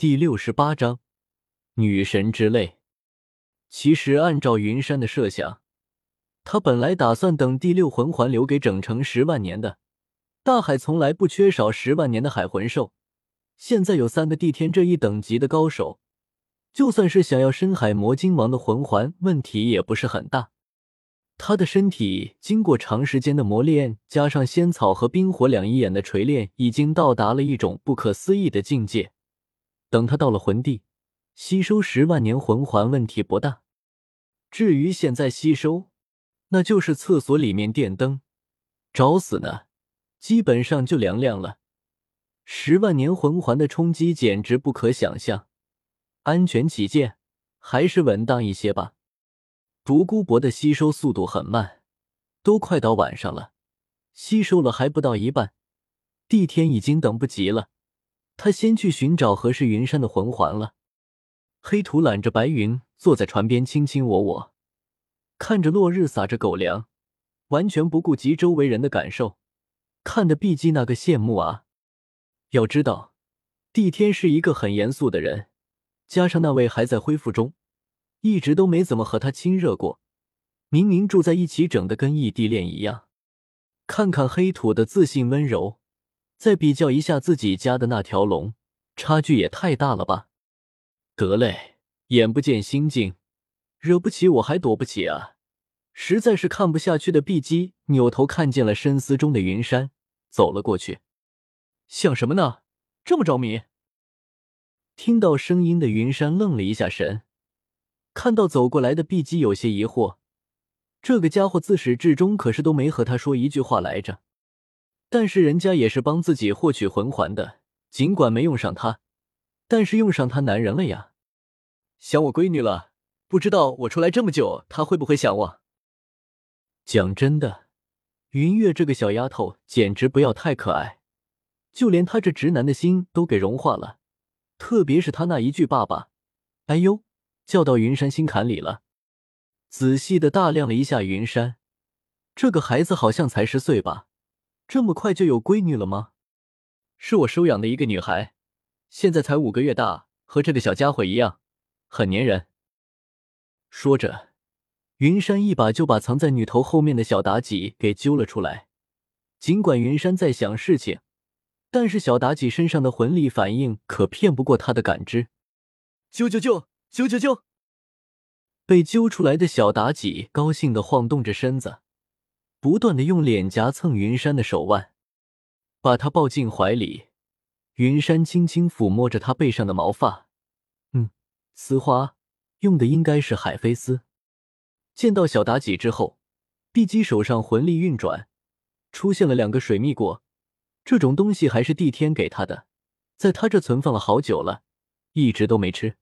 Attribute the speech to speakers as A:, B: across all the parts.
A: 第六十八章女神之泪。其实按照云山的设想，他本来打算等第六魂环留给整成十万年的大海，从来不缺少十万年的海魂兽。现在有三个帝天这一等级的高手，就算是想要深海魔晶王的魂环，问题也不是很大。他的身体经过长时间的磨练，加上仙草和冰火两仪眼的锤炼，已经到达了一种不可思议的境界。等他到了魂帝，吸收十万年魂环问题不大。至于现在吸收，那就是厕所里面电灯，找死呢！基本上就凉凉了。十万年魂环的冲击简直不可想象。安全起见，还是稳当一些吧。独孤博的吸收速度很慢，都快到晚上了，吸收了还不到一半。帝天已经等不及了，他先去寻找合适云山的魂环了。黑土揽着白云坐在船边，卿卿我我，看着落日撒着狗粮，完全不顾及周围人的感受，看得碧姬那个羡慕啊！要知道，帝天是一个很严肃的人，加上那位还在恢复中。一直都没怎么和他亲热过，明明住在一起，整的跟异地恋一样。看看黑土的自信温柔，再比较一下自己家的那条龙，差距也太大了吧？得嘞，眼不见心静，惹不起我还躲不起啊！实在是看不下去的碧姬扭头看见了深思中的云山，走了过去。想什么呢？这么着迷？听到声音的云山愣了一下神。看到走过来的碧姬，有些疑惑。这个家伙自始至终可是都没和他说一句话来着。但是人家也是帮自己获取魂环的，尽管没用上他，但是用上他男人了呀。想我闺女了，不知道我出来这么久，她会不会想我？讲真的，云月这个小丫头简直不要太可爱，就连他这直男的心都给融化了。特别是他那一句“爸爸”，哎呦！叫到云山心坎里了，仔细的大量了一下云山，这个孩子好像才十岁吧，这么快就有闺女了吗？是我收养的一个女孩，现在才五个月大，和这个小家伙一样，很粘人。说着，云山一把就把藏在女头后面的小妲己给揪了出来。尽管云山在想事情，但是小妲己身上的魂力反应可骗不过他的感知。啾啾啾！啾啾啾！被揪出来的小妲己高兴的晃动着身子，不断的用脸颊蹭云山的手腕，把他抱进怀里。云山轻轻抚摸着他背上的毛发，嗯，丝花用的应该是海飞丝。见到小妲己之后，碧姬手上魂力运转，出现了两个水蜜果。这种东西还是帝天给他的，在他这存放了好久了，一直都没吃。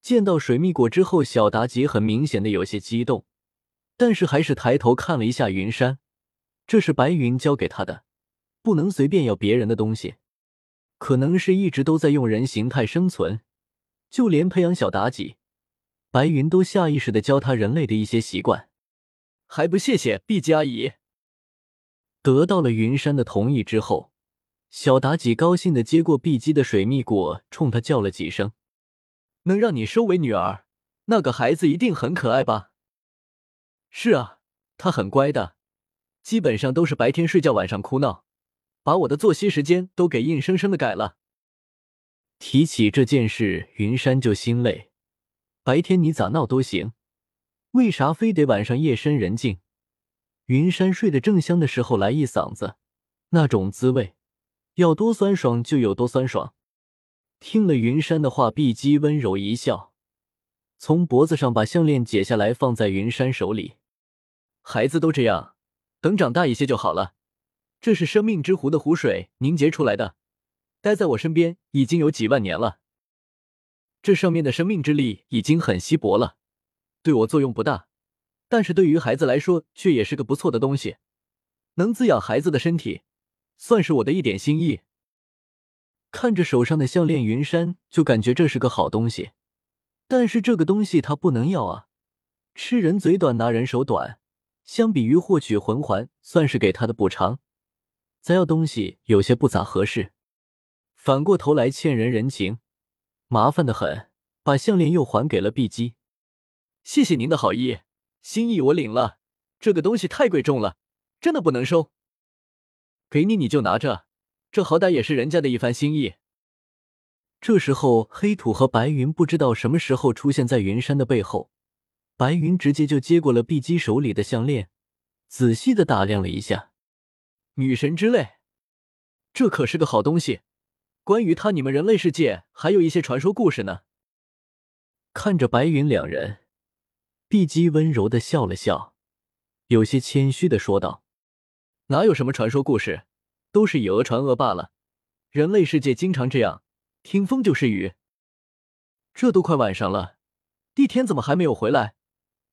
A: 见到水蜜果之后，小妲己很明显的有些激动，但是还是抬头看了一下云山，这是白云交给他的，不能随便要别人的东西。可能是一直都在用人形态生存，就连培养小妲己，白云都下意识的教他人类的一些习惯。还不谢谢碧姬阿姨。得到了云山的同意之后，小妲己高兴的接过碧姬的水蜜果，冲他叫了几声。能让你收为女儿，那个孩子一定很可爱吧？是啊，他很乖的，基本上都是白天睡觉，晚上哭闹，把我的作息时间都给硬生生的改了。提起这件事，云山就心累。白天你咋闹都行，为啥非得晚上夜深人静，云山睡得正香的时候来一嗓子，那种滋味，要多酸爽就有多酸爽。听了云山的话，碧姬温柔一笑，从脖子上把项链解下来，放在云山手里。孩子都这样，等长大一些就好了。这是生命之湖的湖水凝结出来的，待在我身边已经有几万年了。这上面的生命之力已经很稀薄了，对我作用不大，但是对于孩子来说却也是个不错的东西，能滋养孩子的身体，算是我的一点心意。看着手上的项链，云山就感觉这是个好东西，但是这个东西他不能要啊！吃人嘴短，拿人手短。相比于获取魂环，算是给他的补偿，再要东西有些不咋合适。反过头来欠人人情，麻烦的很，把项链又还给了碧姬。谢谢您的好意，心意我领了。这个东西太贵重了，真的不能收。给你你就拿着，这好歹也是人家的一番心意。这时候，黑土和白云不知道什么时候出现在云山的背后，白云直接就接过了碧姬手里的项链，仔细的打量了一下。女神之泪，这可是个好东西。关于他，你们人类世界还有一些传说故事呢。看着白云两人，碧姬温柔的笑了笑，有些谦虚的说道：“哪有什么传说故事，都是以讹传讹罢了。人类世界经常这样，听风就是雨。这都快晚上了，帝天怎么还没有回来？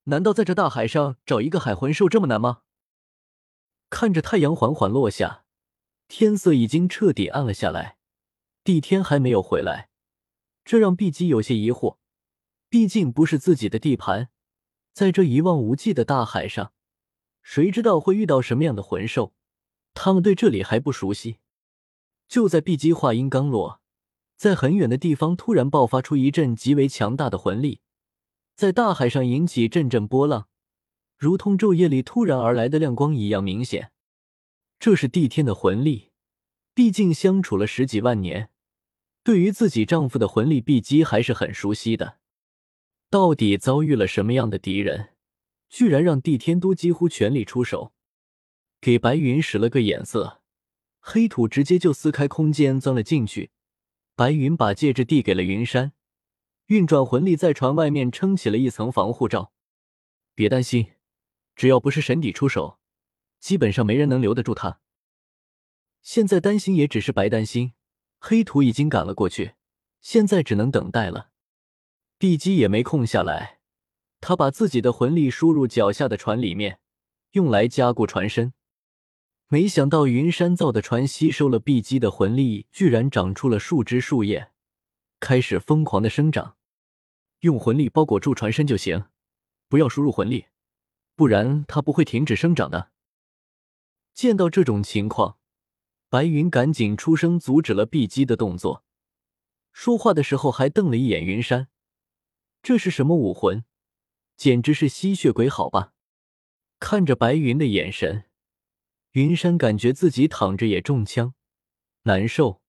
A: 难道在这大海上找一个海魂兽这么难吗？”看着太阳缓缓落下，天色已经彻底暗了下来，帝天还没有回来，这让碧姬有些疑惑。毕竟不是自己的地盘，在这一望无际的大海上，谁知道会遇到什么样的魂兽？他们对这里还不熟悉。就在碧姬话音刚落，在很远的地方突然爆发出一阵极为强大的魂力，在大海上引起阵阵波浪。如同昼夜里突然而来的亮光一样明显，这是帝天的魂力。毕竟相处了十几万年，对于自己丈夫的魂力，碧姬还是很熟悉的。到底遭遇了什么样的敌人，居然让帝天都几乎全力出手？给白云使了个眼色，黑土直接就撕开空间钻了进去。白云把戒指递给了云山，运转魂力在船外面撑起了一层防护罩。别担心。只要不是神邸出手，基本上没人能留得住他。现在担心也只是白担心，黑土已经赶了过去，现在只能等待了。碧姬也没空下来，他把自己的魂力输入脚下的船里面，用来加固船身。没想到云山造的船吸收了碧姬的魂力，居然长出了树枝树叶，开始疯狂的生长。用魂力包裹住船身就行，不要输入魂力。不然它不会停止生长的。见到这种情况，白云赶紧出声阻止了碧姬的动作。说话的时候还瞪了一眼云山，这是什么武魂？简直是吸血鬼，好吧？看着白云的眼神，云山感觉自己躺着也中枪，难受。